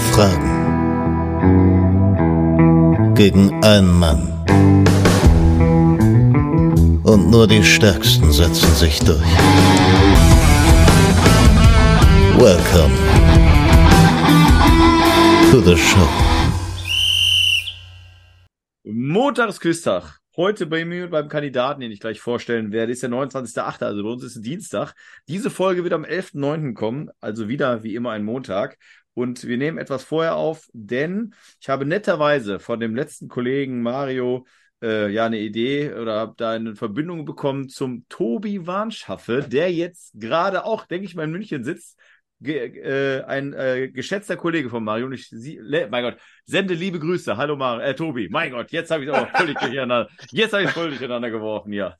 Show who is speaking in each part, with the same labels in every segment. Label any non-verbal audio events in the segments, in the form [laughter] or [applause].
Speaker 1: Fragen gegen einen Mann. Und nur die Stärksten setzen sich durch. Welcome to the show.
Speaker 2: Montagsquiztag. Heute bei mir und beim Kandidaten, den ich gleich vorstellen werde, ist der 29.8., also bei uns ist es Dienstag. Diese Folge wird am 11.9. kommen, also wieder wie immer ein Montag. Und wir nehmen etwas vorher auf, denn ich habe netterweise von dem letzten Kollegen Mario äh, ja eine Idee oder habe da eine Verbindung bekommen zum Tobi Warnschaffe, der jetzt gerade auch, denke ich mal, in München sitzt. Ge äh, ein äh, geschätzter Kollege von Mario und ich sie, mein Gott, sende liebe Grüße. Hallo Mario, äh, Tobi. Mein Gott, jetzt habe ich aber völlig [laughs] durcheinander. Jetzt habe ich völlig durcheinander geworfen, ja.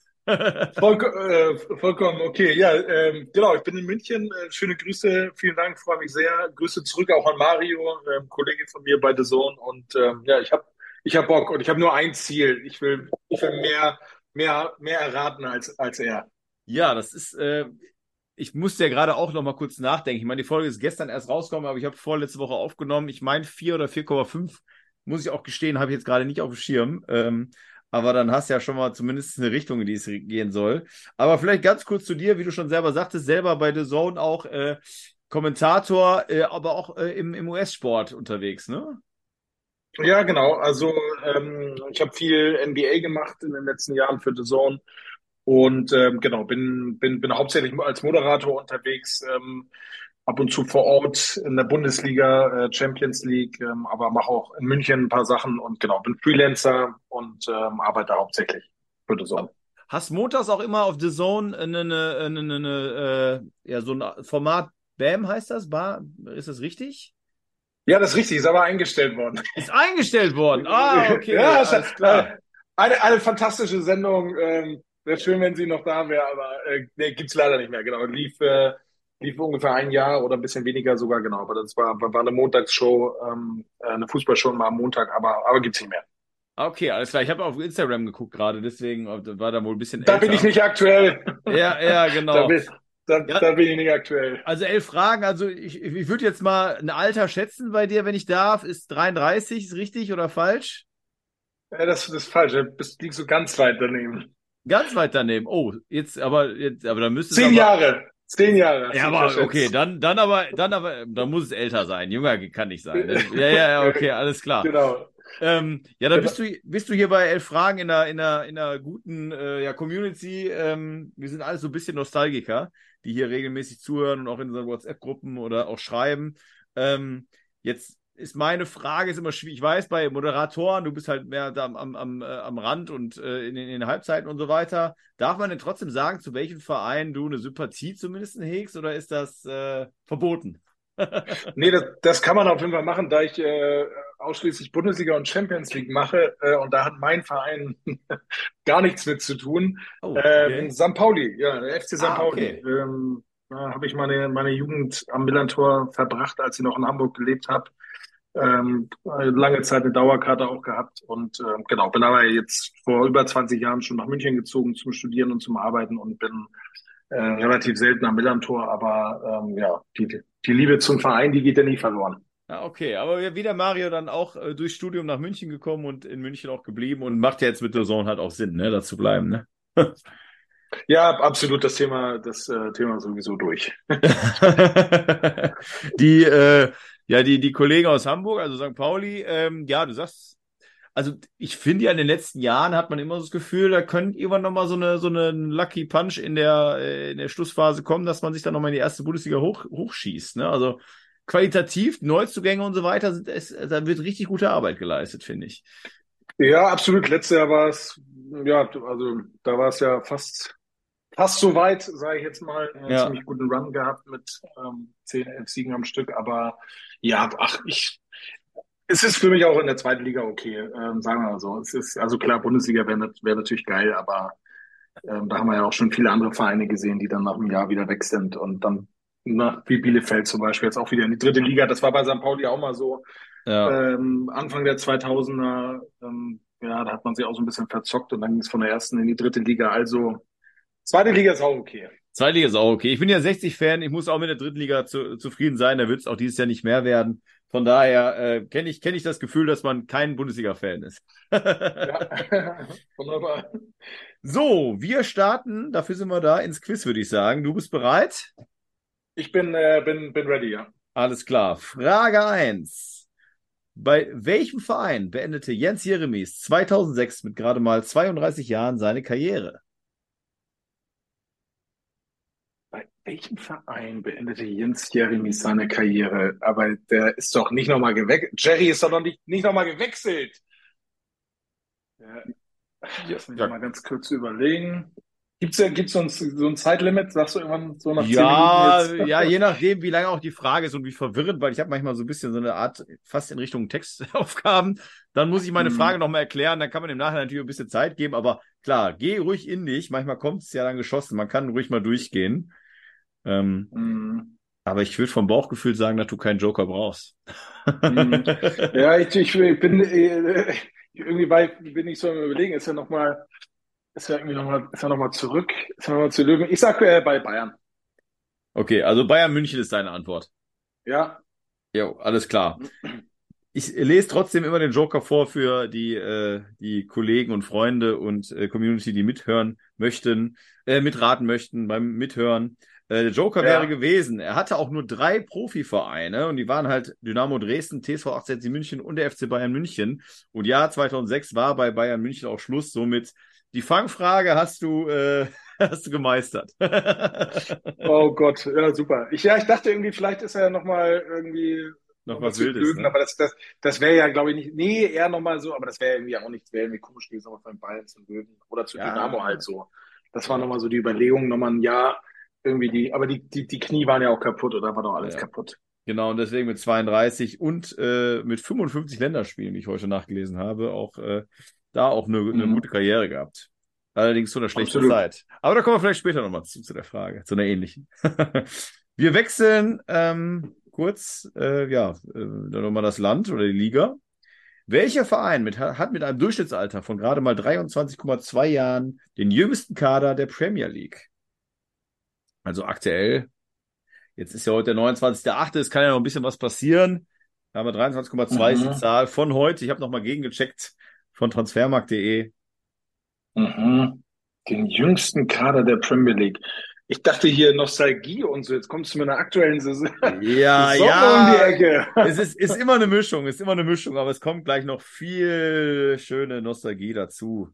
Speaker 3: Voll, äh, vollkommen okay. Ja, ähm, genau. Ich bin in München. Äh, schöne Grüße. Vielen Dank. Freue mich sehr. Grüße zurück auch an Mario, ähm, Kollege von mir bei The Zone. Und ähm, ja, ich habe ich hab Bock und ich habe nur ein Ziel. Ich will, ich will mehr, mehr, mehr erraten als, als er.
Speaker 2: Ja, das ist, äh, ich musste ja gerade auch noch mal kurz nachdenken. Ich meine, die Folge ist gestern erst rausgekommen, aber ich habe vorletzte Woche aufgenommen. Ich meine, 4 oder 4,5, muss ich auch gestehen, habe ich jetzt gerade nicht auf dem Schirm. Ähm, aber dann hast du ja schon mal zumindest eine Richtung, in die es gehen soll. Aber vielleicht ganz kurz zu dir, wie du schon selber sagtest, selber bei The Zone auch äh, Kommentator, äh, aber auch äh, im, im US-Sport unterwegs, ne?
Speaker 3: Ja, genau. Also ähm, ich habe viel NBA gemacht in den letzten Jahren für The Zone und ähm, genau bin bin bin hauptsächlich als Moderator unterwegs. Ähm, ab und zu vor Ort in der Bundesliga, äh, Champions League, ähm, aber mache auch in München ein paar Sachen und genau, bin Freelancer und ähm, arbeite hauptsächlich für The Zone.
Speaker 2: Hast montags auch immer auf The Zone eine, eine, eine, eine äh, ja, so ein Format BAM heißt das? Bar, ist das richtig?
Speaker 3: Ja, das ist richtig, ist aber eingestellt worden.
Speaker 2: Ist eingestellt worden. [laughs] Ah, okay.
Speaker 3: ja, alles klar. Eine, eine fantastische Sendung. Ähm, wäre schön, wenn sie noch da wäre, aber äh, nee, gibt's leider nicht mehr. Genau, lief äh, lief ungefähr ein Jahr oder ein bisschen weniger sogar, genau. Aber das war, war eine Montagsshow, ähm, äh, eine Fußballshow mal am Montag, aber, aber gibt's nicht mehr.
Speaker 2: Okay, alles klar. Ich habe auf Instagram geguckt gerade, deswegen war da wohl ein bisschen
Speaker 3: Da älter. bin ich nicht aktuell.
Speaker 2: Ja, ja, [laughs] genau.
Speaker 3: da, bin, da, ja. da, bin ich nicht aktuell.
Speaker 2: Also elf Fragen. Also ich, ich würde jetzt mal ein Alter schätzen bei dir, wenn ich darf. Ist 33, ist richtig oder falsch?
Speaker 3: Ja, das, das ist falsch. Du liegst so ganz weit daneben.
Speaker 2: Ganz weit daneben. Oh, jetzt aber jetzt, aber dann müsste
Speaker 3: Zehn
Speaker 2: aber,
Speaker 3: Jahre. Zehn Jahre.
Speaker 2: Ja, aber okay, dann, dann aber, dann aber, dann muss es älter sein. Jünger kann nicht sein. Ne? [laughs] Ja, ja, ja, okay, alles klar.
Speaker 3: Genau.
Speaker 2: Ähm, ja, dann bist du, bist du hier bei elf Fragen in einer, in einer, in einer guten äh, ja, Community. Ähm, wir sind alles so ein bisschen Nostalgiker, die hier regelmäßig zuhören und auch in unseren WhatsApp-Gruppen oder auch schreiben. Ähm, jetzt ist meine Frage ist immer schwierig. Ich weiß, bei Moderatoren, du bist halt mehr da am, am, äh, am Rand und äh, in, in, den Halbzeiten und so weiter. Darf man denn trotzdem sagen, zu welchem Verein du eine Sympathie zumindest hegst oder ist das äh, verboten? [laughs]
Speaker 3: nee, das, das kann man auf jeden Fall machen, da ich äh, ausschließlich Bundesliga und Champions League mache äh, und da hat mein Verein [laughs] gar nichts mit zu tun. Oh, okay. ähm, St. Pauli, ja, der FC St. Ah, Pauli. Okay. Ähm, da habe ich meine, meine Jugend am Millantor verbracht, als ich noch in Hamburg gelebt habe ähm, lange Zeit eine Dauerkarte auch gehabt und ähm, genau, bin aber jetzt vor über 20 Jahren schon nach München gezogen zum Studieren und zum Arbeiten und bin äh, relativ selten am Millantor, aber ähm, ja, die, die Liebe zum Verein, die geht ja nie verloren.
Speaker 2: Ja, okay, aber wie der Mario dann auch äh, durchs Studium nach München gekommen und in München auch geblieben und macht ja jetzt mit der Zone halt auch Sinn, ne, da zu bleiben, ne? [laughs]
Speaker 3: Ja, absolut das Thema, das äh, Thema sowieso durch. [laughs]
Speaker 2: die äh, ja, die, die Kollegen aus Hamburg, also St. Pauli, ähm, ja, du sagst, also ich finde ja in den letzten Jahren hat man immer das Gefühl, da könnte irgendwann nochmal so eine, so eine Lucky Punch in der, äh, in der Schlussphase kommen, dass man sich dann nochmal in die erste Bundesliga hoch, hochschießt. Ne? Also qualitativ, Neuzugänge und so weiter, sind es, da wird richtig gute Arbeit geleistet, finde ich.
Speaker 3: Ja, absolut. Letztes Jahr war es, ja, also da war es ja fast fast so weit, sage ich jetzt mal. Einen ja. ziemlich guten Run gehabt mit ähm, 10, 11 Siegen am Stück. Aber ja, ach, ich, es ist für mich auch in der zweiten Liga okay, ähm, sagen wir mal so. Es ist, also klar, Bundesliga wäre wär natürlich geil, aber ähm, da haben wir ja auch schon viele andere Vereine gesehen, die dann nach einem Jahr wieder weg sind und dann nach, wie Bielefeld zum Beispiel jetzt auch wieder in die dritte Liga. Das war bei St. Pauli auch mal so. Ja. Ähm, Anfang der 2000er, ähm, ja, da hat man sich auch so ein bisschen verzockt und dann ging es von der ersten in die dritte Liga. Also Zweite Liga ist auch okay.
Speaker 2: Zweitliga ist auch okay. Ich bin ja 60-Fan, ich muss auch mit der Drittliga zu, zufrieden sein. Da wird es auch dieses Jahr nicht mehr werden. Von daher äh, kenne ich, kenn ich das Gefühl, dass man kein Bundesliga-Fan ist. ja, [laughs] wunderbar. So, wir starten, dafür sind wir da, ins Quiz, würde ich sagen. Du bist bereit?
Speaker 3: Ich bin, äh, bin, bin ready, ja.
Speaker 2: Alles klar. Frage 1. Bei welchem Verein beendete Jens Jeremies 2006 mit gerade mal 32 Jahren seine Karriere?
Speaker 3: Bei welchem Verein beendete Jens Jeremies seine Karriere? Aber der ist doch nicht nochmal gewechselt. Jerry ist doch noch nicht, nicht nochmal gewechselt. Ja, lass mich ja. mal ganz kurz überlegen. Gibt es gibt's so, ein, so ein Zeitlimit? Sagst du irgendwann so nach
Speaker 2: ja, 10 Minuten? [laughs] Ja, je nachdem, wie lange auch die Frage ist und wie verwirrend, weil ich habe manchmal so ein bisschen so eine Art, fast in Richtung Textaufgaben. Dann muss ich meine hm. Frage nochmal erklären, dann kann man im Nachhinein natürlich ein bisschen Zeit geben, aber klar, geh ruhig in dich. Manchmal kommt es ja dann geschossen, man kann ruhig mal durchgehen. Ähm, hm. Aber ich würde vom Bauchgefühl sagen, dass du keinen Joker brauchst.
Speaker 3: Hm. [laughs] ja, ich, ich, bin äh, irgendwie bei, bin ich so am überlegen, ist ja nochmal ist ja irgendwie nochmal, ist ja nochmal zurück, ist ja nochmal zu Löwen. Ich sag äh, bei Bayern.
Speaker 2: Okay, also Bayern München ist deine Antwort.
Speaker 3: Ja.
Speaker 2: Jo, alles klar. Ich lese trotzdem immer den Joker vor für die, äh, die Kollegen und Freunde und äh, Community, die mithören möchten, äh, mitraten möchten beim Mithören. Äh, der Joker ja. wäre gewesen, er hatte auch nur drei Profivereine und die waren halt Dynamo Dresden, TSV 18 München und der FC Bayern München. Und ja, 2006 war bei Bayern München auch Schluss, somit die Fangfrage hast du, äh, [laughs] hast du gemeistert. [laughs]
Speaker 3: oh Gott, ja, super. Ich, ja, ich dachte irgendwie, vielleicht ist er ja nochmal irgendwie
Speaker 2: noch was Wildes. Lügen,
Speaker 3: ne? Aber das, das, das wäre ja, glaube ich, nicht, nee, eher nochmal so, aber das wäre irgendwie auch nicht, wäre irgendwie komisch gewesen, aber beim Bayern zu Löwen oder zu ja, Dynamo halt so. Das war nochmal so die Überlegung, nochmal ein Jahr irgendwie die, aber die, die, die Knie waren ja auch kaputt oder war doch alles ja. kaputt.
Speaker 2: Genau, und deswegen mit 32 und äh, mit 55 Länderspielen, die ich heute nachgelesen habe, auch äh, da auch eine, eine mhm. gute Karriere gehabt. Allerdings zu einer schlechten Absolut. Zeit. Aber da kommen wir vielleicht später nochmal zu, zu der Frage, zu einer ähnlichen. [laughs] wir wechseln ähm, kurz, äh, ja, äh, nochmal das Land oder die Liga. Welcher Verein mit, hat mit einem Durchschnittsalter von gerade mal 23,2 Jahren den jüngsten Kader der Premier League? Also aktuell, jetzt ist ja heute der 29.8., es kann ja noch ein bisschen was passieren. Da haben wir 23,2 mhm. ist die Zahl von heute. Ich habe nochmal gegengecheckt von transfermarkt.de.
Speaker 3: Mhm. Den jüngsten Kader der Premier League. Ich dachte hier Nostalgie und so. Jetzt kommst du mit einer aktuellen Saison.
Speaker 2: Ja, [laughs] Saison ja. Um die Ecke. Es ist, ist immer eine Mischung, ist immer eine Mischung, aber es kommt gleich noch viel schöne Nostalgie dazu.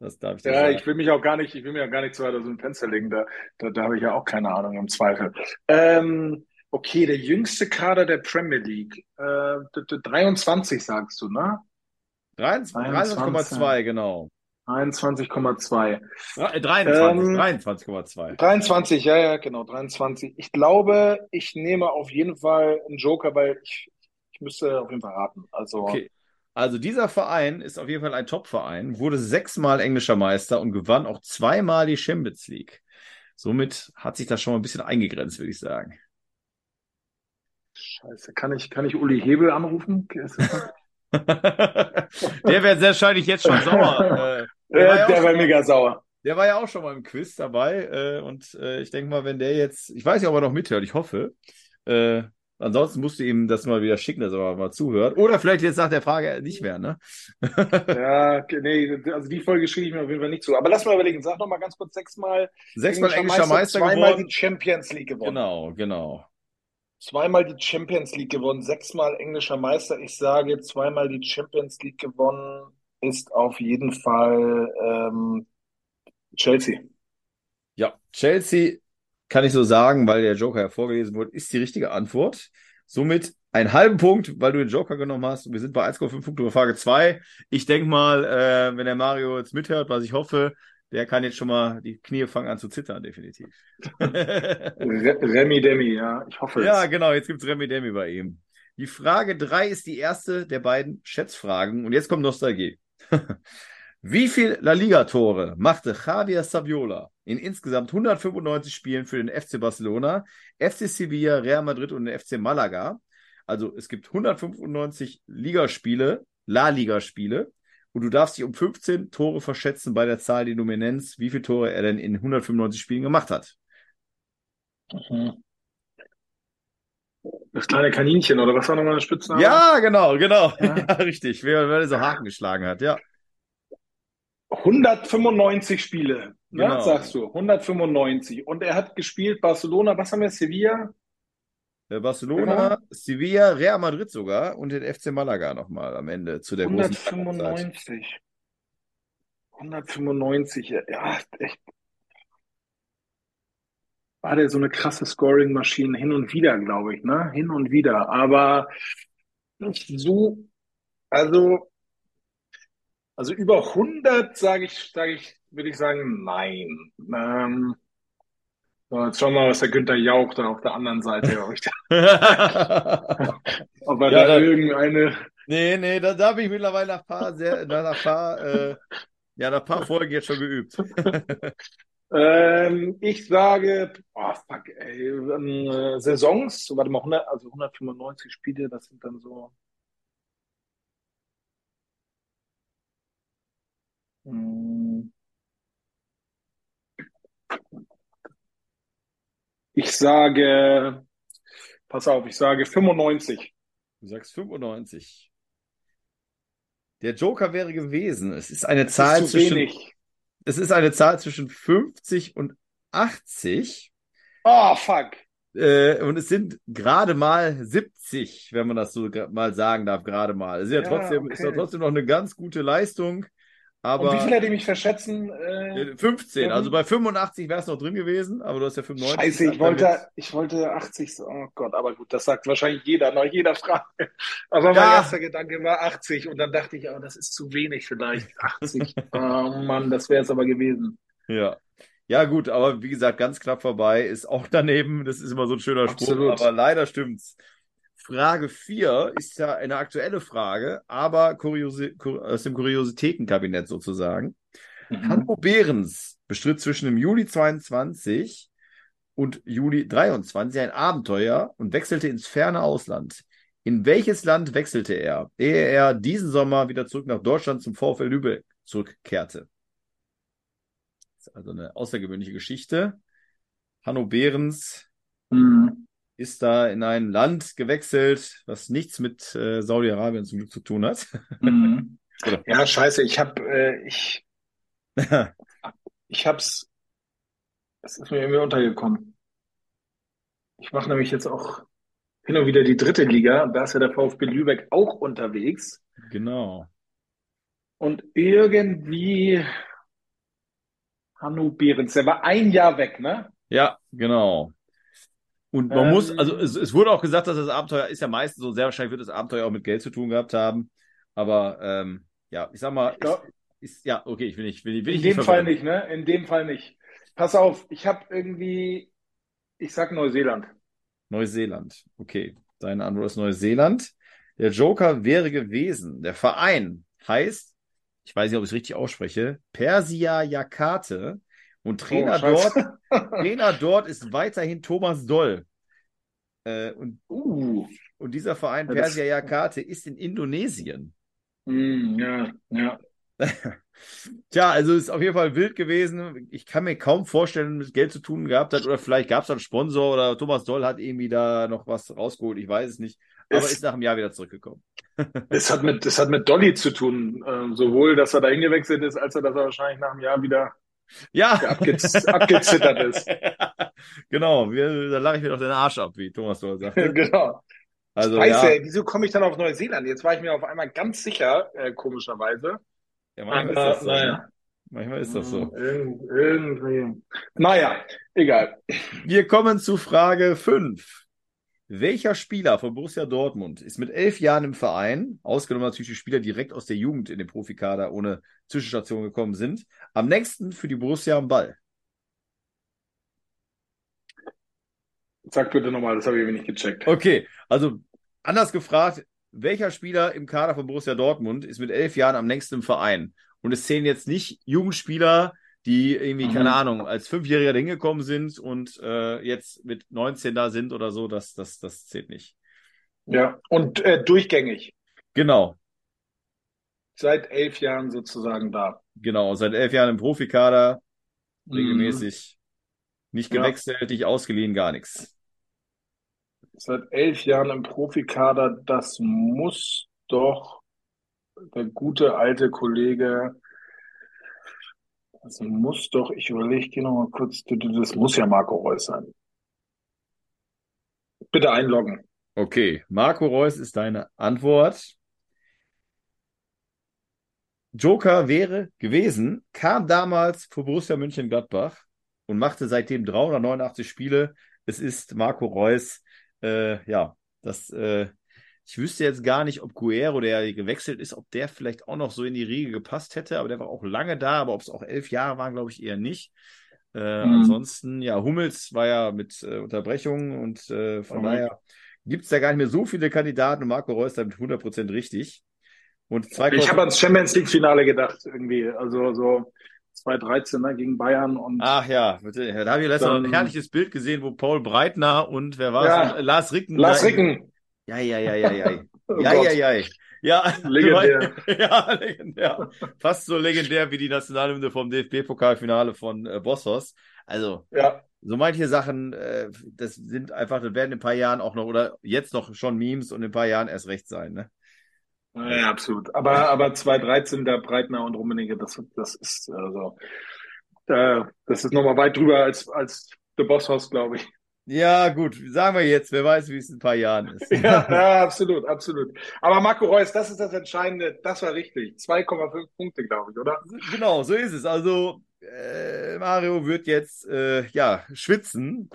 Speaker 3: Das darf ich ja, sagen. ich will mich auch gar nicht, ich will mir auch gar nicht so weit aus dem Fenster legen. Da, da, da habe ich ja auch keine Ahnung im Zweifel. Ähm, okay, der jüngste Kader der Premier League. Äh, 23 sagst du, ne?
Speaker 2: 23,2, genau.
Speaker 3: 23,2.
Speaker 2: 23, 23,2.
Speaker 3: 23, ja, ja, genau, 23. Ich glaube, ich nehme auf jeden Fall einen Joker, weil ich, ich müsste auf jeden Fall raten. Also,
Speaker 2: okay. Also dieser Verein ist auf jeden Fall ein Top-Verein, wurde sechsmal englischer Meister und gewann auch zweimal die Champions League. Somit hat sich das schon mal ein bisschen eingegrenzt, würde ich sagen.
Speaker 3: Scheiße, kann ich, kann ich Uli Hebel anrufen?
Speaker 2: der [laughs] wäre sehr wahrscheinlich jetzt schon sauer.
Speaker 3: Äh, [laughs] der, ja der wäre mega sauer.
Speaker 2: Der war ja auch schon mal im Quiz dabei. Äh, und äh, ich denke mal, wenn der jetzt, ich weiß nicht, ob er noch mithört, ich hoffe. Ansonsten musst du ihm das mal wieder schicken, dass er mal zuhört. Oder vielleicht jetzt nach der Frage nicht mehr, ne? [laughs]
Speaker 3: ja, nee, also die Folge schicke ich mir auf jeden Fall nicht zu. Aber lass mal überlegen, sag noch mal ganz kurz sechsmal.
Speaker 2: Sechsmal englischer Meister, Meister
Speaker 3: zweimal die Champions League gewonnen.
Speaker 2: Genau, genau
Speaker 3: zweimal die Champions League gewonnen, sechsmal englischer Meister. Ich sage, zweimal die Champions League gewonnen ist auf jeden Fall ähm, Chelsea.
Speaker 2: Ja, Chelsea kann ich so sagen, weil der Joker hervorgelesen wurde, ist die richtige Antwort. Somit einen halben Punkt, weil du den Joker genommen hast. Wir sind bei 1,5 Punkte bei Frage 2. Ich denke mal, äh, wenn der Mario jetzt mithört, was ich hoffe, der kann jetzt schon mal, die Knie fangen an zu zittern, definitiv. [laughs]
Speaker 3: Remi Demi, ja, ich hoffe
Speaker 2: es. Ja, genau, jetzt gibt's Remi Demi bei ihm. Die Frage drei ist die erste der beiden Schätzfragen und jetzt kommt Nostalgie. [laughs] Wie viel La Liga-Tore machte Javier Saviola in insgesamt 195 Spielen für den FC Barcelona, FC Sevilla, Real Madrid und den FC Malaga? Also es gibt 195 Ligaspiele, La Liga-Spiele und du darfst dich um 15 Tore verschätzen bei der Zahl, die du mir nennst, wie viele Tore er denn in 195 Spielen gemacht hat.
Speaker 3: Mhm. Das kleine Kaninchen, oder was war nochmal der Spitzname?
Speaker 2: Ja, genau, genau. Ja, [laughs] ja richtig. Wer, wer so Haken geschlagen hat, ja.
Speaker 3: 195 Spiele, ne, genau. sagst du. 195. Und er hat gespielt Barcelona, was haben wir, Sevilla?
Speaker 2: Barcelona, genau. Sevilla, Real Madrid sogar und den FC Malaga nochmal am Ende zu der
Speaker 3: 195. 195, ja, echt. War der so eine krasse Scoring-Maschine hin und wieder, glaube ich, ne? Hin und wieder. Aber nicht so, also, also über 100 sage ich, sage ich, würde ich sagen, nein. Ähm, so, jetzt schauen wir mal, was der Günther Jauch da auf der anderen Seite [laughs] richtet. [laughs] Ob er ja, da, da irgendeine.
Speaker 2: Nee, nee, da, da habe ich mittlerweile nach paar, sehr, nach paar, äh, ja, nach paar Folgen jetzt schon geübt. [laughs]
Speaker 3: ähm, ich sage, oh fuck, ey, äh, Saisons, warte mal, 100, also 195 Spiele, das sind dann so. Ich sage, pass auf, ich sage 95.
Speaker 2: Du sagst 95. Der Joker wäre gewesen. Es ist eine das Zahl ist zwischen. Wenig. Es ist eine Zahl zwischen 50 und 80.
Speaker 3: Oh, fuck.
Speaker 2: Äh, und es sind gerade mal 70, wenn man das so mal sagen darf, gerade mal. Es ist ja, ja trotzdem, okay. ist ja trotzdem noch eine ganz gute Leistung. Aber
Speaker 3: Und wie viel hätte ich mich verschätzen?
Speaker 2: Äh, 15, also bei 85 wäre es noch drin gewesen, aber du hast ja 95.
Speaker 3: Scheiße, ich wollte, ich wollte 80, oh Gott, aber gut, das sagt wahrscheinlich jeder, nach jeder Frage. [laughs] Aber ja. mein erster Gedanke war 80 und dann dachte ich, oh, das ist zu wenig vielleicht, 80. [laughs] oh Mann, das wäre es aber gewesen.
Speaker 2: Ja. Ja, gut, aber wie gesagt, ganz knapp vorbei, ist auch daneben, das ist immer so ein schöner Absolut. Spruch, aber leider stimmt's. Frage 4 ist ja eine aktuelle Frage, aber Kuriose, aus dem Kuriositätenkabinett sozusagen. Mhm. Hanno Behrens bestritt zwischen dem Juli 22 und Juli 23 ein Abenteuer und wechselte ins ferne Ausland. In welches Land wechselte er, ehe er diesen Sommer wieder zurück nach Deutschland zum VfL Lübeck zurückkehrte? Das ist also eine außergewöhnliche Geschichte. Hanno Behrens mhm ist da in ein Land gewechselt, was nichts mit äh, Saudi-Arabien zum Glück zu tun hat.
Speaker 3: Mhm. [laughs] ja, scheiße, ich habe äh, ich [laughs] ich hab's das ist mir irgendwie untergekommen. Ich mache nämlich jetzt auch hin und wieder die dritte Liga, da ist ja der VfB Lübeck auch unterwegs.
Speaker 2: Genau.
Speaker 3: Und irgendwie Hanno Behrens, der war ein Jahr weg, ne?
Speaker 2: Ja, genau. Und man ähm, muss, also es, es, wurde auch gesagt, dass das Abenteuer ist ja meistens so, sehr wahrscheinlich wird das Abenteuer auch mit Geld zu tun gehabt haben. Aber ähm, ja, ich sag mal, ist, ist, ja, okay, ich will nicht, will, will
Speaker 3: In
Speaker 2: ich
Speaker 3: dem Fall nicht, ne? In dem Fall nicht. Pass auf, ich habe irgendwie, ich sag Neuseeland.
Speaker 2: Neuseeland, okay. Deine Antwort ist Neuseeland. Der Joker wäre gewesen. Der Verein heißt, ich weiß nicht, ob ich es richtig ausspreche, Persia Jakate. Und Trainer, oh, dort, [laughs] Trainer dort ist weiterhin Thomas Doll. Äh, und, uh. und dieser Verein ja, Persia Jakarta ist in Indonesien.
Speaker 3: Mm, ja, ja. [laughs]
Speaker 2: Tja, also ist auf jeden Fall wild gewesen. Ich kann mir kaum vorstellen, mit Geld zu tun gehabt hat. Oder vielleicht gab es einen Sponsor oder Thomas Doll hat irgendwie da noch was rausgeholt. Ich weiß es nicht. Aber es, ist nach einem Jahr wieder zurückgekommen. [laughs]
Speaker 3: es, hat mit, es hat mit Dolly zu tun. Äh, sowohl, dass er da hingewechselt ist, als er, dass er wahrscheinlich nach einem Jahr wieder
Speaker 2: ja.
Speaker 3: Abgez abgezittert ist. [laughs]
Speaker 2: genau, wir, da lache ich mir doch den Arsch ab, wie Thomas so sagt. [laughs]
Speaker 3: genau. Also, Scheiße, ja. wieso komme ich dann auf Neuseeland? Jetzt war ich mir auf einmal ganz sicher, äh, komischerweise.
Speaker 2: Ja, manchmal Aber, ist das so. Naja. Ne? Manchmal ist das so.
Speaker 3: Irgend, irgendwie. Naja, egal.
Speaker 2: Wir kommen zu Frage 5. Welcher Spieler von Borussia Dortmund ist mit elf Jahren im Verein, ausgenommen natürlich die Spieler direkt aus der Jugend in den Profikader ohne Zwischenstation gekommen sind, am nächsten für die Borussia am Ball?
Speaker 3: Sag bitte nochmal, das habe ich nicht gecheckt.
Speaker 2: Okay, also anders gefragt, welcher Spieler im Kader von Borussia Dortmund ist mit elf Jahren am nächsten im Verein? Und es zählen jetzt nicht Jugendspieler, die irgendwie, mhm. keine Ahnung, als Fünfjähriger hingekommen sind und äh, jetzt mit 19 da sind oder so, das, das, das zählt nicht.
Speaker 3: Ja, und äh, durchgängig.
Speaker 2: Genau.
Speaker 3: Seit elf Jahren sozusagen da.
Speaker 2: Genau, seit elf Jahren im Profikader, mhm. regelmäßig. Nicht gewechselt, ja. nicht ausgeliehen, gar nichts.
Speaker 3: Seit elf Jahren im Profikader, das muss doch der gute alte Kollege, das muss doch, ich überlege dir noch mal kurz, das muss ja Marco Reus sein. Bitte einloggen.
Speaker 2: Okay, Marco Reus ist deine Antwort. Joker wäre gewesen, kam damals für Borussia München-Gladbach und machte seitdem 389 Spiele. Es ist Marco Reus. Äh, ja, das, äh, ich wüsste jetzt gar nicht, ob Guerrero, der gewechselt ist, ob der vielleicht auch noch so in die Riege gepasst hätte, aber der war auch lange da, aber ob es auch elf Jahre waren, glaube ich eher nicht. Äh, mhm. Ansonsten, ja, Hummels war ja mit äh, Unterbrechungen und äh, von daher gibt es da gar nicht mehr so viele Kandidaten und Marco Reus damit 100% richtig.
Speaker 3: Und zwei ich habe ans Champions League Finale gedacht, irgendwie. Also so 2013 ne, gegen Bayern und.
Speaker 2: Ach ja, bitte. da habe ich letztens ein herrliches Bild gesehen, wo Paul Breitner und wer war es?
Speaker 3: Ja, Lars Ricken. Lars Ricken.
Speaker 2: Ja, ja, ja, ja, ja. [laughs] oh ja, ja, ja, ja.
Speaker 3: legendär. [laughs]
Speaker 2: ja, legendär. Fast so legendär wie die Nationalhymne vom DFB-Pokalfinale von äh, Bossos. Also, ja. so manche Sachen, äh, das sind einfach, das werden in ein paar Jahren auch noch oder jetzt noch schon Memes und in ein paar Jahren erst recht sein, ne?
Speaker 3: Ja, absolut. Aber, aber 2013 der Breitner und Rummenigge, das, das ist also, äh, das ist nochmal weit drüber als, als The Boss House, glaube ich.
Speaker 2: Ja, gut, sagen wir jetzt, wer weiß, wie es in ein paar Jahren ist. [laughs]
Speaker 3: ja, ja, absolut, absolut. Aber Marco Reus, das ist das Entscheidende, das war richtig. 2,5 Punkte, glaube ich, oder?
Speaker 2: Genau, so ist es. Also, äh, Mario wird jetzt, äh, ja, schwitzen,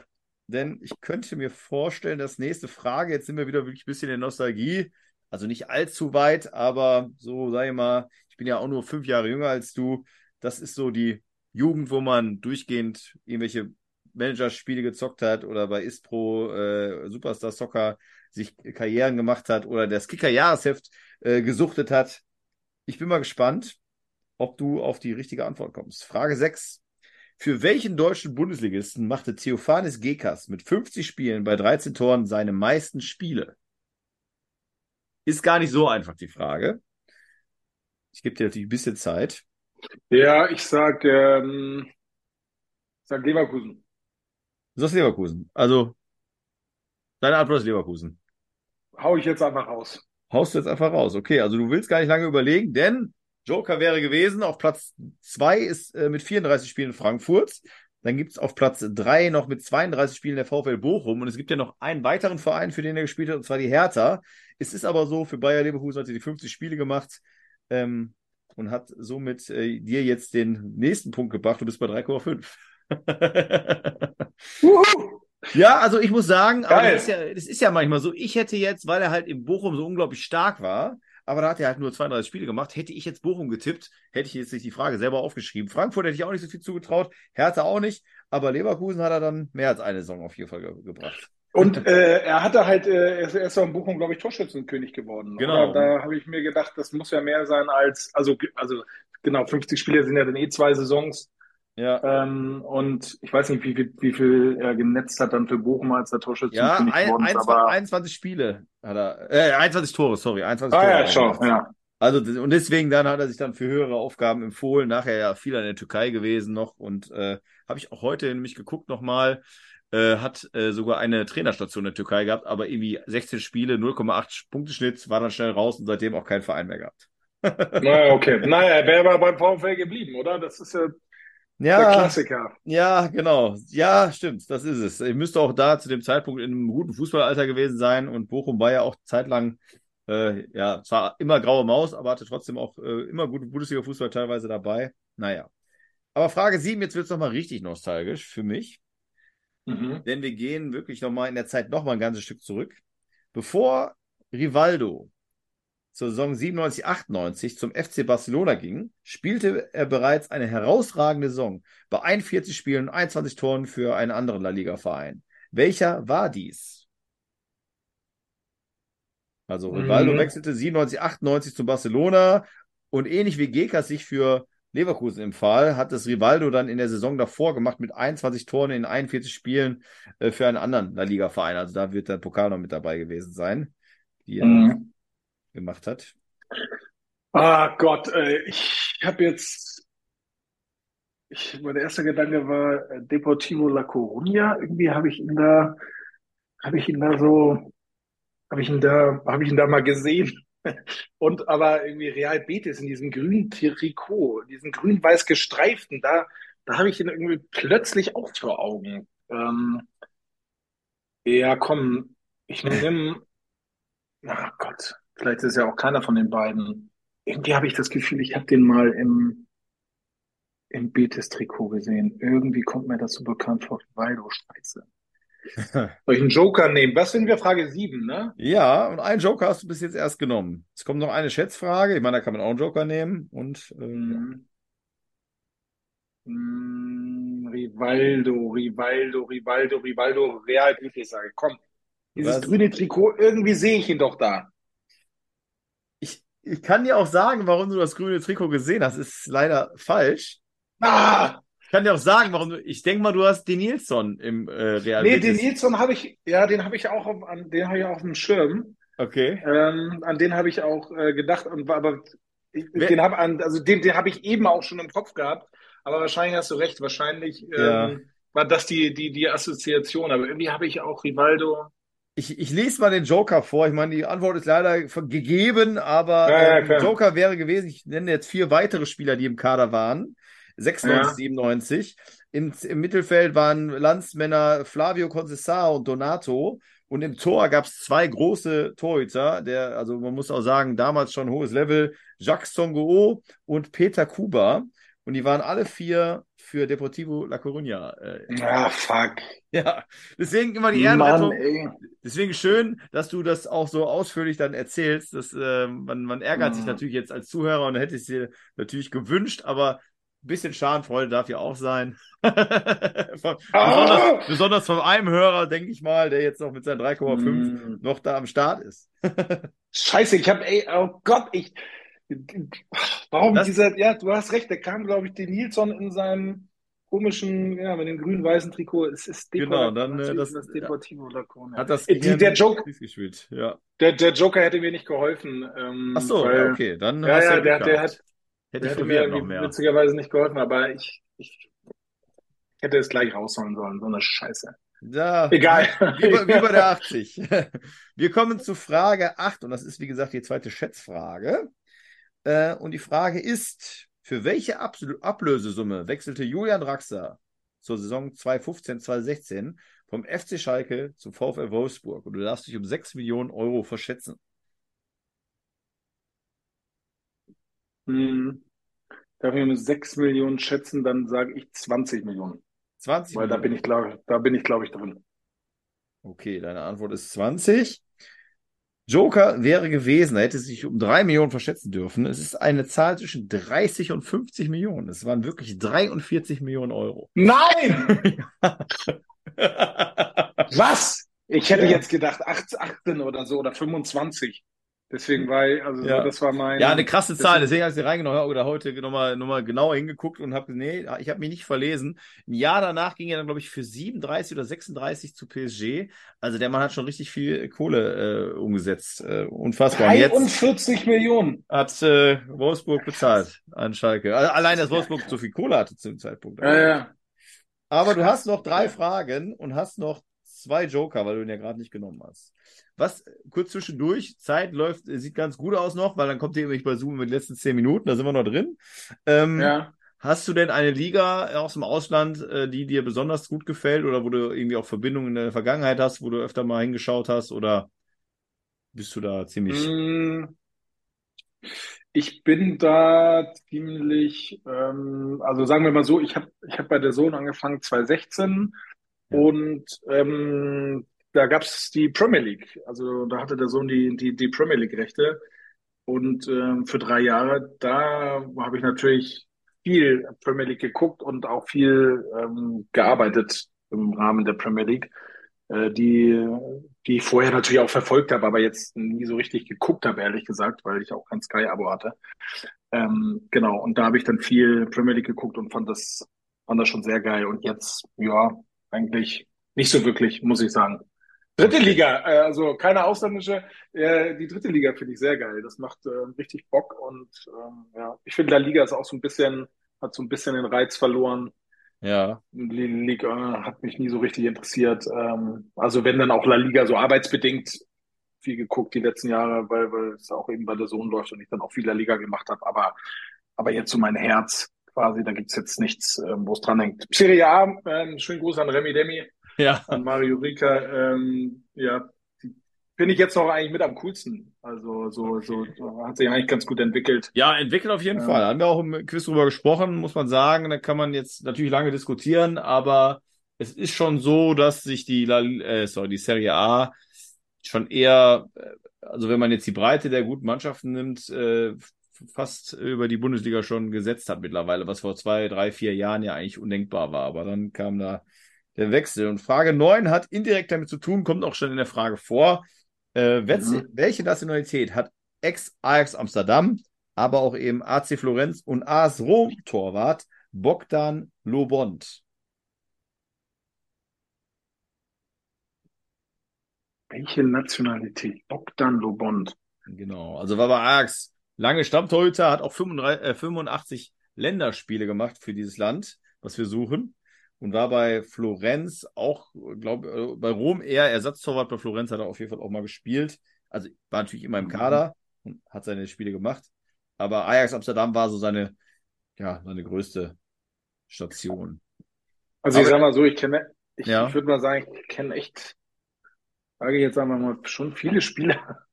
Speaker 2: denn ich könnte mir vorstellen, dass nächste Frage, jetzt sind wir wieder wirklich ein bisschen in Nostalgie, also nicht allzu weit, aber so, sag ich mal, ich bin ja auch nur fünf Jahre jünger als du. Das ist so die Jugend, wo man durchgehend irgendwelche Managerspiele gezockt hat oder bei Ispro äh, Superstar Soccer sich Karrieren gemacht hat oder das Kicker-Jahresheft äh, gesuchtet hat. Ich bin mal gespannt, ob du auf die richtige Antwort kommst. Frage 6. Für welchen deutschen Bundesligisten machte Theophanis Gekas mit 50 Spielen bei 13 Toren seine meisten Spiele? Ist gar nicht so einfach die Frage. Ich gebe dir natürlich ein bisschen Zeit.
Speaker 3: Ja, ich sag, ähm, sag Leverkusen.
Speaker 2: Du sagst Leverkusen. Also, deine Antwort ist Leverkusen.
Speaker 3: Hau ich jetzt einfach raus.
Speaker 2: Haust du jetzt einfach raus. Okay, also du willst gar nicht lange überlegen, denn Joker wäre gewesen. Auf Platz 2 ist äh, mit 34 Spielen Frankfurt. Dann gibt es auf Platz 3 noch mit 32 Spielen der VfL Bochum. Und es gibt ja noch einen weiteren Verein, für den er gespielt hat, und zwar die Hertha. Es ist aber so, für Bayer Leverkusen hat sie die 50 Spiele gemacht ähm, und hat somit äh, dir jetzt den nächsten Punkt gebracht. Du bist bei 3,5. [laughs] ja, also ich muss sagen, das ist, ja, das ist ja manchmal so. Ich hätte jetzt, weil er halt im Bochum so unglaublich stark war, aber da hat er halt nur 32 Spiele gemacht. Hätte ich jetzt Bochum getippt, hätte ich jetzt nicht die Frage selber aufgeschrieben. Frankfurt hätte ich auch nicht so viel zugetraut, Hertha auch nicht, aber Leverkusen hat er dann mehr als eine Saison auf jeden Fall ge gebracht.
Speaker 3: Und äh, er hatte halt, äh, er ist auch in Bochum, glaube ich, Torschützenkönig geworden.
Speaker 2: Genau.
Speaker 3: Oder? Da habe ich mir gedacht, das muss ja mehr sein als, also, also genau, 50 Spiele sind ja dann eh zwei Saisons. Ja. Ähm, und ich weiß nicht, wie viel, wie viel er genetzt hat dann für Bochum als der Torschützenkönig
Speaker 2: ja, geworden ist. Aber 21 Spiele hat er, äh, 21 Tore, sorry, 21
Speaker 3: ah,
Speaker 2: Tore.
Speaker 3: Ah ja, schon, ja.
Speaker 2: Also, und deswegen dann hat er sich dann für höhere Aufgaben empfohlen. Nachher ja viel an der Türkei gewesen noch und äh, habe ich auch heute nämlich geguckt nochmal. Äh, hat äh, sogar eine Trainerstation in der Türkei gehabt, aber irgendwie 16 Spiele, 0,8 Punkteschnitt, war dann schnell raus und seitdem auch keinen Verein mehr gehabt.
Speaker 3: naja, okay. Naja, er wäre aber beim VfL geblieben, oder? Das ist ja
Speaker 2: ja,
Speaker 3: der Klassiker.
Speaker 2: Ja, genau. Ja, stimmt, das ist es. Ich müsste auch da zu dem Zeitpunkt in einem guten Fußballalter gewesen sein und Bochum war ja auch zeitlang, äh, ja, zwar immer graue Maus, aber hatte trotzdem auch äh, immer gute Bundesliga-Fußball teilweise dabei. Naja. Aber Frage 7, jetzt wird es nochmal richtig nostalgisch für mich. Mhm. Denn wir gehen wirklich nochmal in der Zeit nochmal ein ganzes Stück zurück. Bevor Rivaldo zur Saison 97, 98 zum FC Barcelona ging, spielte er bereits eine herausragende Saison bei 41 Spielen und 21 Toren für einen anderen La Liga-Verein. Welcher war dies? Also Rivaldo mhm. wechselte 97, 98 zu Barcelona und ähnlich wie Gekas sich für Leverkusen im Fall, hat das Rivaldo dann in der Saison davor gemacht mit 21 Toren in 41 Spielen äh, für einen anderen La Liga-Verein. Also da wird der Pokal noch mit dabei gewesen sein, die er mhm. Gemacht hat.
Speaker 3: Ah Gott, äh, ich habe jetzt ich, mein erster Gedanke war äh, Deportivo La Coruña. Irgendwie habe ich ihn da, habe ich ihn da so, habe ich ihn da, habe ich ihn da mal gesehen. [laughs] Und aber irgendwie Real Betis in diesem grünen Trikot, diesen grün-weiß gestreiften, da, da habe ich ihn irgendwie plötzlich auch vor Augen. Ähm, ja, komm, ich nehme, [laughs] ach Gott, vielleicht ist ja auch keiner von den beiden. Irgendwie habe ich das Gefühl, ich habe den mal im, im Betis-Trikot gesehen. Irgendwie kommt mir das so bekannt vor. Waldo, scheiße. [laughs] Soll ich einen Joker nehmen? Was sind wir? Frage 7, ne?
Speaker 2: Ja, und einen Joker hast du bis jetzt erst genommen. Es kommt noch eine Schätzfrage. Ich meine, da kann man auch einen Joker nehmen. Und äh,
Speaker 3: Mhm. Mm, Rivaldo, Rivaldo, Rivaldo, Rivaldo, Real Betis, sage ich. Komm, dieses
Speaker 2: was?
Speaker 3: grüne Trikot, irgendwie sehe ich ihn doch da.
Speaker 2: Ich, kann dir auch sagen, warum du das grüne Trikot gesehen hast. Ist leider falsch.
Speaker 3: Ah!
Speaker 2: Ich kann dir auch sagen, warum du. Ich denke mal, du hast den Nilsson im äh, Real
Speaker 3: Nee, den
Speaker 2: Betis.
Speaker 3: Nilsson habe ich, ja, den habe ich auch auf, an, den habe ich auch auf dem Schirm.
Speaker 2: Okay.
Speaker 3: Ähm, an den habe ich auch äh, gedacht, und, aber ich, den habe also den, den habe ich eben auch schon im Kopf gehabt. Aber wahrscheinlich hast du recht, wahrscheinlich ähm,
Speaker 2: Ja.
Speaker 3: war das die, die, die Assoziation. Aber irgendwie habe ich auch Rivaldo.
Speaker 2: Ich, ich lese mal den Joker vor. Ich meine, die Antwort ist leider gegeben, aber
Speaker 3: Ja, ja,
Speaker 2: ähm. Joker wäre gewesen, ich nenne jetzt vier weitere Spieler, die im Kader waren. 96,
Speaker 3: Ja.
Speaker 2: 97. Im, Im Mittelfeld waren Landsmänner Flavio Concesao und Donato. Und im Tor gab es zwei große Torhüter, der, also man muss auch sagen, damals schon hohes Level, Jacques Songo und Peter Kuba. Und die waren alle vier für Deportivo La Coruña. Äh,
Speaker 3: Ah, fuck.
Speaker 2: ja, deswegen immer die
Speaker 3: Mann,
Speaker 2: Ehrenrettung.
Speaker 3: ey.
Speaker 2: Deswegen schön, dass du das auch so ausführlich dann erzählst. Dass, äh, man, man ärgert sich
Speaker 3: Mhm.
Speaker 2: natürlich jetzt als Zuhörer und hätte es dir natürlich gewünscht, aber ein bisschen Schadenfreude darf ja auch sein. [laughs] von,
Speaker 3: Ah!
Speaker 2: besonders, besonders von einem Hörer, denke ich mal, der jetzt noch mit seinen 3,5
Speaker 3: Mm.
Speaker 2: noch da am Start ist. [laughs]
Speaker 3: Scheiße, ich habe, oh Gott, ich. Warum
Speaker 2: Das-
Speaker 3: dieser, ja, du hast recht, der kam, glaube ich, den Nilsson in seinem komischen, ja, mit dem grün-weißen Trikot. Es ist Depor-
Speaker 2: Genau, dann, äh, das-
Speaker 3: das Deportivo Coruña.
Speaker 2: Hat das
Speaker 3: Die, der, Joke,
Speaker 2: gespielt. Ja.
Speaker 3: der, der Joker hätte mir nicht geholfen. Ähm,
Speaker 2: Ach so,
Speaker 3: weil,
Speaker 2: ja, okay, dann
Speaker 3: Ja,
Speaker 2: hast
Speaker 3: ja, der, der hat,
Speaker 2: hätte
Speaker 3: der mir
Speaker 2: noch mehr.
Speaker 3: witzigerweise nicht geholfen, aber ich, ich hätte es gleich rausholen sollen, so eine Scheiße.
Speaker 2: Ja,
Speaker 3: Egal.
Speaker 2: Wie wie bei der [laughs] 80. [laughs] Wir kommen zu Frage 8 und das ist, wie gesagt, die zweite Schätzfrage. Äh, und die Frage ist, für welche Abs- Ablösesumme wechselte Julian Draxler zur Saison 2015-2016 vom FC Schalke zum VfL Wolfsburg? Und du darfst dich um 6 Millionen Euro verschätzen.
Speaker 3: Hm. Darf ich mit 6 Millionen schätzen, dann sage ich 20 Millionen.
Speaker 2: 20
Speaker 3: Weil da bin
Speaker 2: Millionen.
Speaker 3: ich, glaube da bin ich, glaube ich, drin.
Speaker 2: Okay, deine Antwort ist 20. Joker wäre gewesen, er hätte sich um 3 Millionen verschätzen dürfen. Es ist eine Zahl zwischen 30 und 50 Millionen. Es waren wirklich 43 Millionen Euro.
Speaker 3: Nein! [laughs] Was? Ich hätte
Speaker 2: Ja.
Speaker 3: jetzt gedacht 18, 18 oder so oder 25. Deswegen war ich, also so,
Speaker 2: Ja.
Speaker 3: das war mein.
Speaker 2: Ja, eine krasse Zahl.
Speaker 3: Deswegen-
Speaker 2: habe ich sie reingenommen habe oder heute nochmal noch mal genauer hingeguckt und habe, nee, ich habe mich nicht verlesen. Ein Jahr danach ging er dann, glaube ich, für 37 oder 36 zu PSG. Also der Mann hat schon richtig viel Kohle äh, umgesetzt. Äh, unfassbar. Und jetzt
Speaker 3: 43 Millionen.
Speaker 2: hat äh, Wolfsburg bezahlt an Schalke. Also allein, dass Wolfsburg so viel Kohle hatte zu dem Zeitpunkt.
Speaker 3: Ja, ja.
Speaker 2: Aber du hast noch drei
Speaker 3: Ja.
Speaker 2: Fragen und hast noch zwei Joker, weil du ihn ja gerade nicht genommen hast. Was, kurz zwischendurch, Zeit läuft, sieht ganz gut aus noch, weil dann kommt ihr nämlich bei Zoom mit den letzten zehn Minuten, da sind wir noch drin. Ähm,
Speaker 3: Ja.
Speaker 2: Hast du denn eine Liga aus dem Ausland, äh, die dir besonders gut gefällt oder wo du irgendwie auch Verbindungen in der Vergangenheit hast, wo du öfter mal hingeschaut hast oder bist du da ziemlich...
Speaker 3: Mm, Ich bin da ziemlich, ähm, also sagen wir mal so, ich habe ich hab bei der Sohn angefangen 2016
Speaker 2: Ja.
Speaker 3: und ähm, da gab's die Premier League. Also da hatte der Sohn die, die, die Premier League-Rechte und ähm, für drei Jahre, da habe ich natürlich viel Premier League geguckt und auch viel ähm, gearbeitet im Rahmen der Premier League, äh, die, die ich vorher natürlich auch verfolgt habe, aber jetzt nie so richtig geguckt habe, ehrlich gesagt, weil ich auch kein Sky-Abo hatte. Ähm, genau, und da habe ich dann viel Premier League geguckt und fand das, fand das schon sehr geil. Und jetzt, ja, eigentlich nicht so wirklich, muss ich sagen. Dritte Liga, äh, also keine ausländische, äh, die dritte Liga finde ich sehr geil. Das macht äh, richtig Bock und ähm, ja, ich finde La Liga ist auch so ein bisschen hat so ein bisschen den Reiz verloren.
Speaker 2: Ja.
Speaker 3: Die Liga hat mich nie so richtig interessiert. Ähm, also wenn dann auch La Liga so arbeitsbedingt viel geguckt die letzten Jahre, weil, weil es auch eben bei der Sohn läuft und ich dann auch viel La Liga gemacht habe. Aber, aber jetzt so mein Herz quasi, da gibt's jetzt nichts, ähm, wo es dran hängt. Serie A, ähm, schönen Gruß an Remy Demi,
Speaker 2: ja.
Speaker 3: an Mario Rika. Ähm, ja, finde ich jetzt noch eigentlich mit am coolsten. Also so, so, so hat sich eigentlich ganz gut entwickelt.
Speaker 2: Ja, entwickelt auf jeden ja. Fall. Haben wir auch im Quiz drüber gesprochen, muss man sagen. Da kann man jetzt natürlich lange diskutieren, aber es ist schon so, dass sich die, äh, sorry, die Serie A schon eher, äh, also wenn man jetzt die Breite der guten Mannschaften nimmt, äh, fast über die Bundesliga schon gesetzt hat mittlerweile, was vor zwei, drei, vier Jahren ja eigentlich undenkbar war. Aber dann kam da der Wechsel. Und Frage 9 hat indirekt damit zu tun, kommt auch schon in der Frage vor. Äh, mhm. Welche Nationalität hat Ex-Ajax Amsterdam, aber auch eben AC Florenz und AS Rom-Torwart Bogdan Lobond?
Speaker 3: Welche Nationalität? Bogdan Lobond.
Speaker 2: Genau, also war bei Ajax lange Stammtorhüter, hat auch 35, äh, 85 Länderspiele gemacht für dieses Land, was wir suchen und war bei Florenz auch, glaube äh, bei Rom eher Ersatztorwart. Bei Florenz hat er auf jeden Fall auch mal gespielt. Also war natürlich immer im mhm. Kader und hat seine Spiele gemacht. Aber Ajax Amsterdam war so seine, ja, seine größte Station.
Speaker 3: Also ich Aber, sag mal so, ich kenne, ich, ja. ich würde mal sagen, ich kenne echt, sage ich jetzt einmal mal, schon viele Spieler.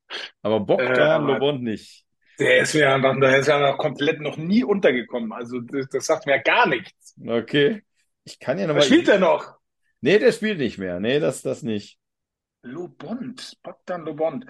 Speaker 2: Aber Bogdan äh, Lobond nicht.
Speaker 3: Der ist mir einfach, der ist ja noch komplett noch nie untergekommen. Also das, das sagt mir gar nichts.
Speaker 2: Okay. Ich kann ja noch mal.
Speaker 3: Spielt er noch?
Speaker 2: Nee, der spielt nicht mehr. Nee, das, das nicht.
Speaker 3: Lobond, Bogdan Lobond.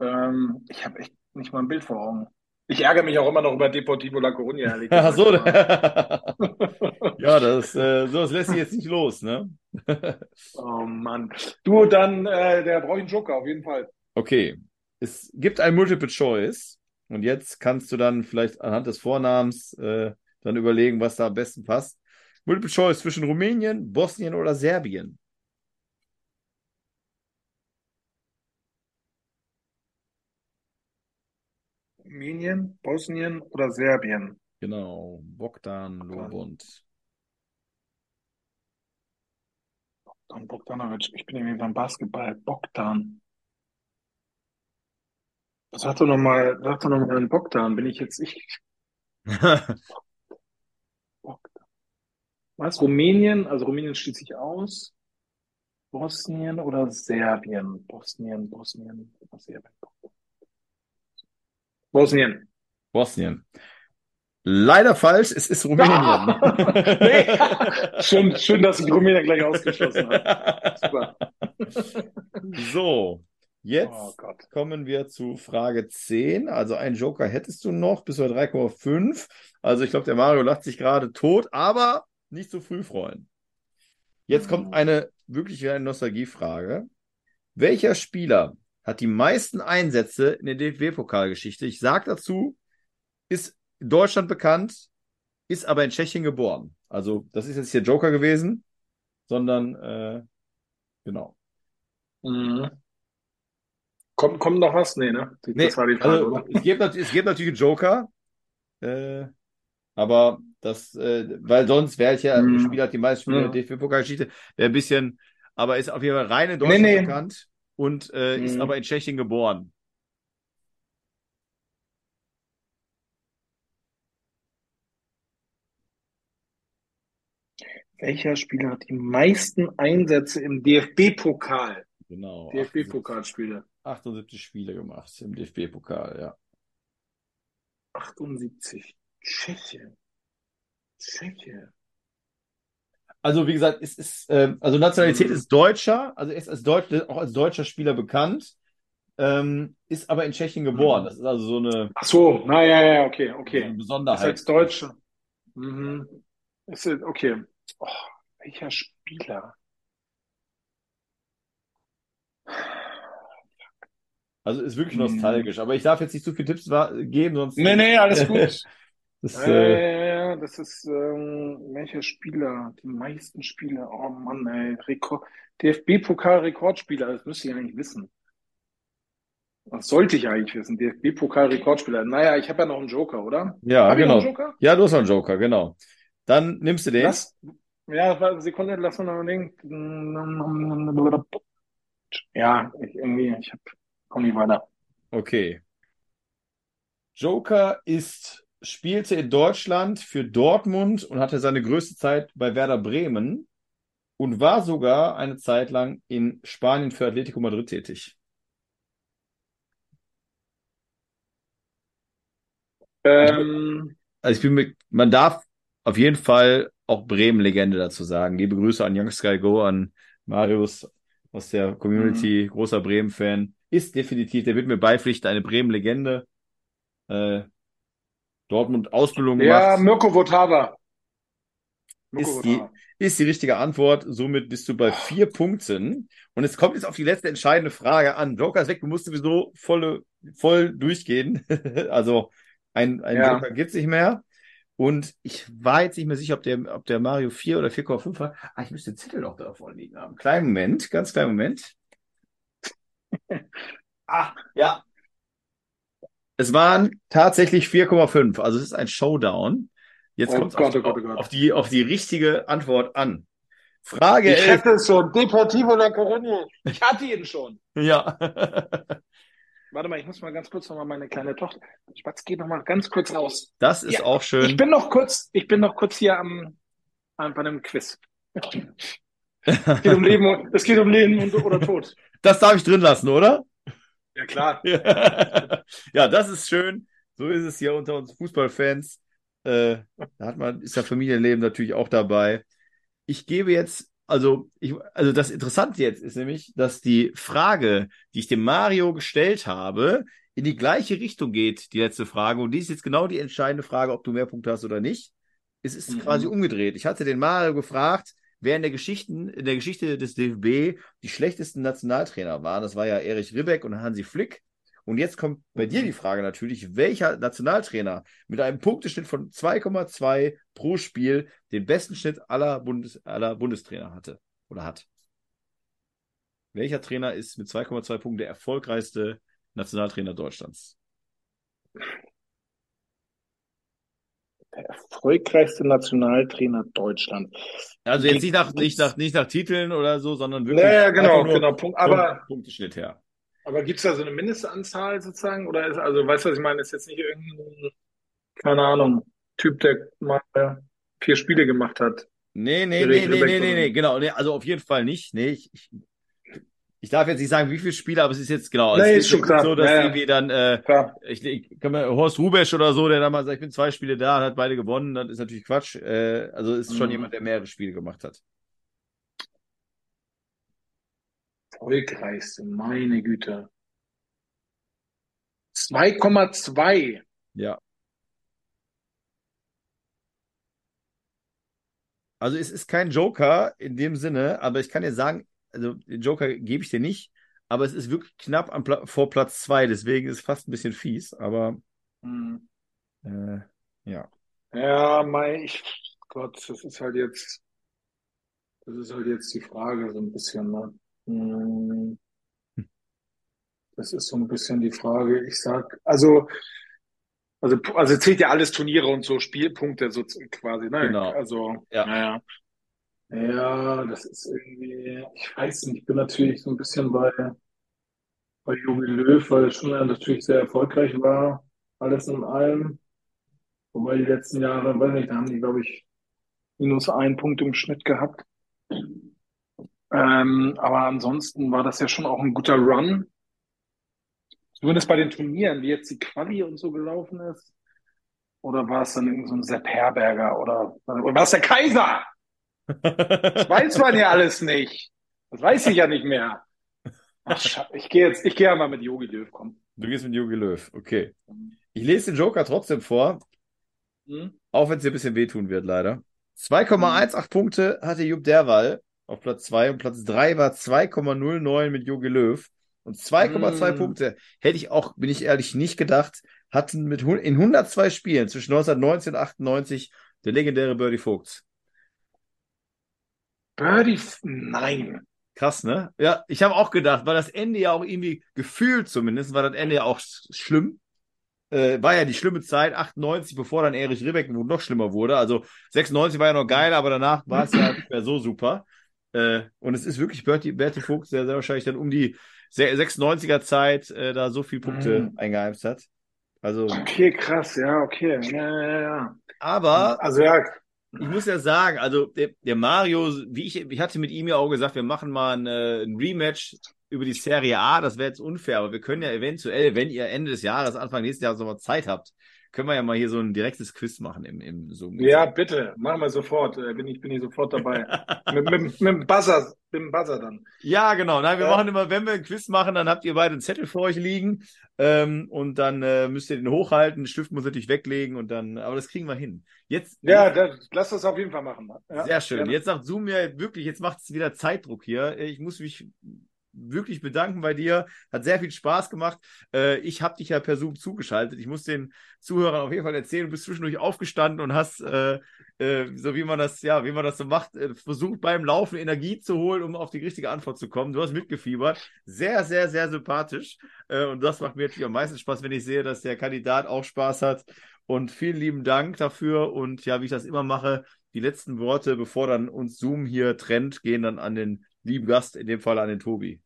Speaker 3: Ähm, ich habe echt nicht mal ein Bild vor Augen. Ich ärgere mich auch immer noch über Deportivo La Coruña. [laughs]
Speaker 2: Ach so. [laughs] ja, das, äh, so, das lässt sich jetzt nicht los, ne? [laughs]
Speaker 3: oh Mann. Du, dann, äh, der braucht einen Joker, auf jeden Fall.
Speaker 2: Okay. Es gibt ein Multiple Choice. Und jetzt kannst du dann vielleicht anhand des Vornamens äh, dann überlegen, was da am besten passt. Multiple Choice zwischen Rumänien, Bosnien oder Serbien.
Speaker 3: Rumänien, Bosnien oder Serbien?
Speaker 2: Genau, Bogdan Lobund.
Speaker 3: Bogdan Bogdanovic, ich bin irgendwie beim Basketball. Bogdan. Sag doch nochmal, sag doch nochmal einen Bogdan, bin ich jetzt ich. [laughs] Was? Rumänien? Also Rumänien schließt sich aus. Bosnien oder Serbien? Bosnien, Bosnien, Serbien. Bosnien.
Speaker 2: Bosnien. Leider falsch, es ist Rumänien. [laughs]
Speaker 3: nee. schön, schön, dass ich Rumänien gleich ausgeschlossen habe. Super.
Speaker 2: So, jetzt oh kommen wir zu Frage 10. Also ein Joker hättest du noch bis zu 3,5. Also ich glaube, der Mario lacht sich gerade tot, aber nicht zu früh freuen. Jetzt kommt mhm. eine wirklich eine Nostalgiefrage. Welcher Spieler hat die meisten Einsätze in der DFB-Pokalgeschichte? Ich sage dazu, ist in Deutschland bekannt, ist aber in Tschechien geboren. Also, das ist jetzt hier Joker gewesen, sondern äh, genau.
Speaker 3: Mhm. Kommt, kommt noch was? Nee, ne?
Speaker 2: Das nee, war die Frage, also, oder? Es gibt, es gibt natürlich Joker, äh, aber das, äh, weil sonst wäre ich ja, mm. Spieler hat die meisten Spieler mm. der DFB-Pokalgeschichte, wäre ein bisschen, aber ist auf jeden Fall rein in Deutschland nee, nee. bekannt und äh, mm. ist aber in Tschechien geboren.
Speaker 3: Welcher Spieler hat die meisten Einsätze im DFB-Pokal?
Speaker 2: Genau.
Speaker 3: DFB-Pokalspiele.
Speaker 2: 78 Spiele gemacht im DFB-Pokal, ja.
Speaker 3: 78. Tschechien. Tschechien.
Speaker 2: Also wie gesagt, es ist äh, also Nationalität mhm. ist Deutscher, also er ist als Deutsch, auch als deutscher Spieler bekannt, ähm, ist aber in Tschechien geboren. Mhm. Das ist also so eine.
Speaker 3: Ach so, na ja, ja, okay, okay.
Speaker 2: Eine Besonderheit. Ist
Speaker 3: als Deutscher. Mhm. Ist okay. Oh, welcher Spieler?
Speaker 2: Also ist wirklich mhm. nostalgisch, aber ich darf jetzt nicht zu viele Tipps geben, sonst.
Speaker 3: Nee, nee, alles gut. [laughs] Das, äh, äh, das ist ähm, welcher Spieler? Die meisten Spieler. Oh Mann, ey. Rekord, DFB-Pokal-Rekordspieler, das müsste ich eigentlich wissen. Was sollte ich eigentlich wissen? DFB-Pokal-Rekordspieler. Naja, ich habe ja noch einen Joker, oder?
Speaker 2: Ja,
Speaker 3: hab
Speaker 2: genau.
Speaker 3: Ich noch einen Joker?
Speaker 2: Ja, du hast noch einen Joker, genau. Dann nimmst du den.
Speaker 3: Lass, ja, Sekunde, lass mal noch einen Ja, ich, irgendwie, ich hab, komm nicht weiter.
Speaker 2: Okay. Joker ist, spielte in Deutschland für Dortmund und hatte seine größte Zeit bei Werder Bremen und war sogar eine Zeit lang in Spanien für Atletico Madrid tätig.
Speaker 3: Ähm,
Speaker 2: Also ich bin mit, man darf auf jeden Fall auch Bremen-Legende dazu sagen. Liebe Grüße an Young Sky Go, an Marius aus der Community, großer Bremen-Fan. Ist definitiv, der wird mir beipflichten, eine Bremen-Legende. Äh, Dortmund Ausbildung
Speaker 3: ja,
Speaker 2: gemacht.
Speaker 3: Mirko Votava.
Speaker 2: Ist die, ist die richtige Antwort. Somit bist du bei vier Punkten. Und es kommt jetzt auf die letzte entscheidende Frage an. Joker ist weg, du musst sowieso volle, voll durchgehen. [laughs] also ein, ein
Speaker 3: Ja.
Speaker 2: Joker gibt's nicht mehr. Und ich war jetzt nicht mehr sicher, ob der, ob der Mario 4 oder 4,5 war. Ah, ich müsste den Zettel noch da vorne liegen haben. Kleinen Moment, ganz kleinen Moment. [laughs] ah, ja. Es waren tatsächlich 4,5. Also es ist ein Showdown. Jetzt
Speaker 3: Oh
Speaker 2: kommt es
Speaker 3: Gott,
Speaker 2: auf,
Speaker 3: oh oh
Speaker 2: auf, die, auf die richtige Antwort an. Frage
Speaker 3: Ich
Speaker 2: 11.
Speaker 3: hatte es schon. Deportivo La Coruña. Ich hatte ihn schon.
Speaker 2: Ja. [laughs]
Speaker 3: Warte mal, ich muss mal ganz kurz noch mal meine kleine Tochter. Spatz, geh noch mal ganz kurz raus.
Speaker 2: Das ist
Speaker 3: Ja,
Speaker 2: auch schön.
Speaker 3: Ich bin noch kurz, ich bin noch kurz hier am, am bei einem Quiz. Es geht um [laughs] Leben, und- es geht um Leben und, oder Tod.
Speaker 2: Das darf ich drin lassen, oder?
Speaker 3: Ja klar. [laughs]
Speaker 2: ja, das ist schön. So ist es hier unter uns Fußballfans. Äh, da hat man, ist ja Familienleben natürlich auch dabei. Ich gebe jetzt, also, ich, also das Interessante jetzt ist nämlich, dass die Frage, die ich dem Mario gestellt habe, in die gleiche Richtung geht, die letzte Frage. Und die ist jetzt genau die entscheidende Frage, ob du mehr Punkte hast oder nicht. Es ist
Speaker 3: Mhm.
Speaker 2: quasi umgedreht. Ich hatte den Mario gefragt, wer in der Geschichten, in der Geschichte des DFB die schlechtesten Nationaltrainer waren. Das war ja Erich Ribbeck und Hansi Flick. Und jetzt kommt bei dir die Frage natürlich, welcher Nationaltrainer mit einem Punkteschnitt von 2,2 pro Spiel den besten Schnitt aller, Bundes, aller Bundestrainer hatte oder hat. Welcher Trainer ist mit 2,2 Punkten der erfolgreichste Nationaltrainer Deutschlands?
Speaker 3: Der erfolgreichste Nationaltrainer Deutschland.
Speaker 2: Also jetzt nicht nach, nicht nach, nicht nach Titeln oder so, sondern wirklich
Speaker 3: Ja, ja, genau,
Speaker 2: nur
Speaker 3: genau. Punkt. Aber,
Speaker 2: Punkteschnitt her.
Speaker 3: aber gibt es da so eine Mindestanzahl sozusagen? Oder ist, also, weißt du, was ich meine? Ist jetzt nicht irgendein, keine Ahnung, Typ, der mal vier Spiele gemacht hat.
Speaker 2: Nee, nee, nee, nee, nee, nee, nee, genau. Nee, also auf jeden Fall nicht. Nee, ich, ich, ich darf jetzt nicht sagen, wie viele Spiele, aber es ist jetzt genau.
Speaker 3: Nee,
Speaker 2: es
Speaker 3: ist schon klar.
Speaker 2: so, dass
Speaker 3: Ja,
Speaker 2: irgendwie dann, äh,
Speaker 3: Klar.
Speaker 2: ich, ich kann mal, Horst Rubesch oder so, der damals sagt, ich bin zwei Spiele da und hat beide gewonnen, das ist natürlich Quatsch. Äh, also ist schon
Speaker 3: Mhm.
Speaker 2: jemand, der mehrere Spiele gemacht hat.
Speaker 3: Erfolgreichste, meine Güte. 2,2.
Speaker 2: Ja. Also es ist kein Joker in dem Sinne, aber ich kann dir sagen, also den Joker gebe ich dir nicht, aber es ist wirklich knapp am Pla vor Platz zwei, deswegen ist es fast ein bisschen fies, aber
Speaker 3: Hm.
Speaker 2: äh, ja.
Speaker 3: Ja, mein, ich, Gott, das ist halt jetzt, das ist halt jetzt die Frage so ein bisschen, ne? Hm. Das ist so ein bisschen die Frage. Ich sag, also, also, also zählt ja alles Turniere und so Spielpunkte so quasi, ne?
Speaker 2: Genau.
Speaker 3: Also,
Speaker 2: Ja.
Speaker 3: naja. Ja, das ist irgendwie, ich weiß nicht, ich bin natürlich so ein bisschen bei, bei Jogi Löw, weil er schon natürlich sehr erfolgreich war, alles in allem. Wobei die letzten Jahre, weiß nicht, da haben die, glaube ich, minus einen Punkt im Schnitt gehabt. Ähm, aber ansonsten war das ja schon auch ein guter Run. Zumindest bei den Turnieren, wie jetzt die Quali und so gelaufen ist. Oder war es dann irgend so ein Sepp Herberger oder, oder war es der Kaiser? Das weiß man ja alles nicht. Das weiß ich ja nicht mehr. Ach, ich gehe jetzt, ich gehe ja mal mit Jogi Löw kommen.
Speaker 2: Du gehst mit Jogi Löw, okay. Ich lese den Joker trotzdem vor,
Speaker 3: Hm?
Speaker 2: auch wenn es dir ein bisschen wehtun wird, leider. 2,18 Punkte hatte Jupp Derwall auf Platz 2 und Platz 3 war 2,09 mit Jogi Löw. Und 2,2
Speaker 3: Mm.
Speaker 2: Punkte hätte ich auch, bin ich ehrlich, nicht gedacht, hatten mit in 102 Spielen zwischen 1990 und 98 der legendäre Birdie Vogt.
Speaker 3: Birdie, nein.
Speaker 2: Krass, ne? Ja, ich habe auch gedacht, weil das Ende ja auch irgendwie gefühlt zumindest, war das Ende ja auch schlimm. Äh, war ja die schlimme Zeit, 98, bevor dann Erich Ribbeck noch schlimmer wurde. Also 96 war ja noch geil, aber danach war es ja nicht mehr so super. Äh, und es ist wirklich Bertie, Bertie Fuchs, der sehr wahrscheinlich dann um die 96er Zeit äh, da so viele Punkte mhm. eingeheimst hat. Also.
Speaker 3: Okay, krass, ja, okay. Ja, ja, ja.
Speaker 2: Aber. Also ja. Ich muss ja sagen, also der, der Mario, wie ich, ich hatte mit ihm ja auch gesagt, wir machen mal ein, äh, ein Rematch über die Serie A, das wäre jetzt unfair, aber wir können ja eventuell, wenn ihr Ende des Jahres, Anfang nächstes Jahres nochmal Zeit habt, können wir ja mal hier so ein direktes Quiz machen im, im Zoom.
Speaker 3: Ja, bitte, machen wir sofort. Äh, bin ich, bin ich sofort dabei. [laughs] mit, mit, mit, dem Buzzer, dem Buzzer dann.
Speaker 2: Ja, genau. Nein, wir ja. machen immer, wenn wir ein Quiz machen, dann habt ihr beide einen Zettel vor euch liegen ähm, und dann äh, müsst ihr den hochhalten. Den Stift muss natürlich weglegen und dann, aber das kriegen wir hin. Jetzt.
Speaker 3: Ja, das, lass das auf jeden Fall machen.
Speaker 2: Ja, sehr schön. Gerne. Jetzt sagt Zoom mir wirklich, jetzt macht es wieder Zeitdruck hier. Ich muss mich wirklich bedanken bei dir. Hat sehr viel Spaß gemacht. Äh, ich habe dich ja per Zoom zugeschaltet. Ich muss den Zuhörern auf jeden Fall erzählen, du bist zwischendurch aufgestanden und hast, äh, äh, so wie man das, ja, wie man das so macht, äh, versucht beim Laufen Energie zu holen, um auf die richtige Antwort zu kommen. Du hast mitgefiebert. Sehr, sehr, sehr sympathisch. Äh, und das macht mir natürlich am meisten Spaß, wenn ich sehe, dass der Kandidat auch Spaß hat. Und vielen lieben Dank dafür. Und ja, wie ich das immer mache, die letzten Worte, bevor dann uns Zoom hier trennt, gehen dann an den lieben Gast, in dem Fall an den Tobi.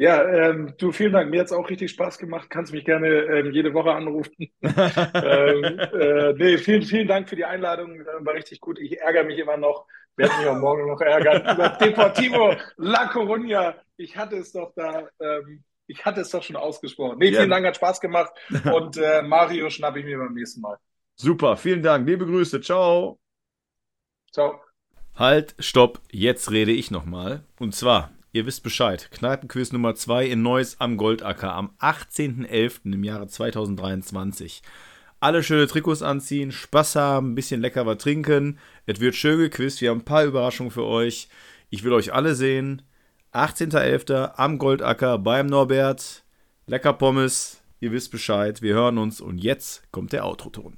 Speaker 3: Ja, ähm, du, vielen Dank. Mir hat es auch richtig Spaß gemacht. Kannst mich gerne ähm, jede Woche anrufen. [laughs] ähm, äh, nee, vielen, vielen Dank für die Einladung. War richtig gut. Ich ärgere mich immer noch. Werde mich auch morgen noch ärgern über Deportivo La Coruña. Ich hatte es doch da, ähm, ich hatte es doch schon ausgesprochen. Nee, vielen ja. Dank, hat Spaß gemacht. [laughs] Und äh, Mario schnappe ich mir beim nächsten Mal.
Speaker 2: Super, vielen Dank. Liebe Grüße. Ciao.
Speaker 3: Ciao.
Speaker 2: Halt, stopp, jetzt rede ich nochmal. Und zwar, ihr wisst Bescheid, Kneipenquiz Nummer 2 in Neuss am Goldacker am 18.11. im Jahre 2023. Alle schöne Trikots anziehen, Spaß haben, ein bisschen lecker was trinken. Es wird schön gequizt, wir haben ein paar Überraschungen für euch. Ich will euch alle sehen. 18.11. am Goldacker beim Norbert. Lecker Pommes, ihr wisst Bescheid, wir hören uns und jetzt kommt der Outro-Ton.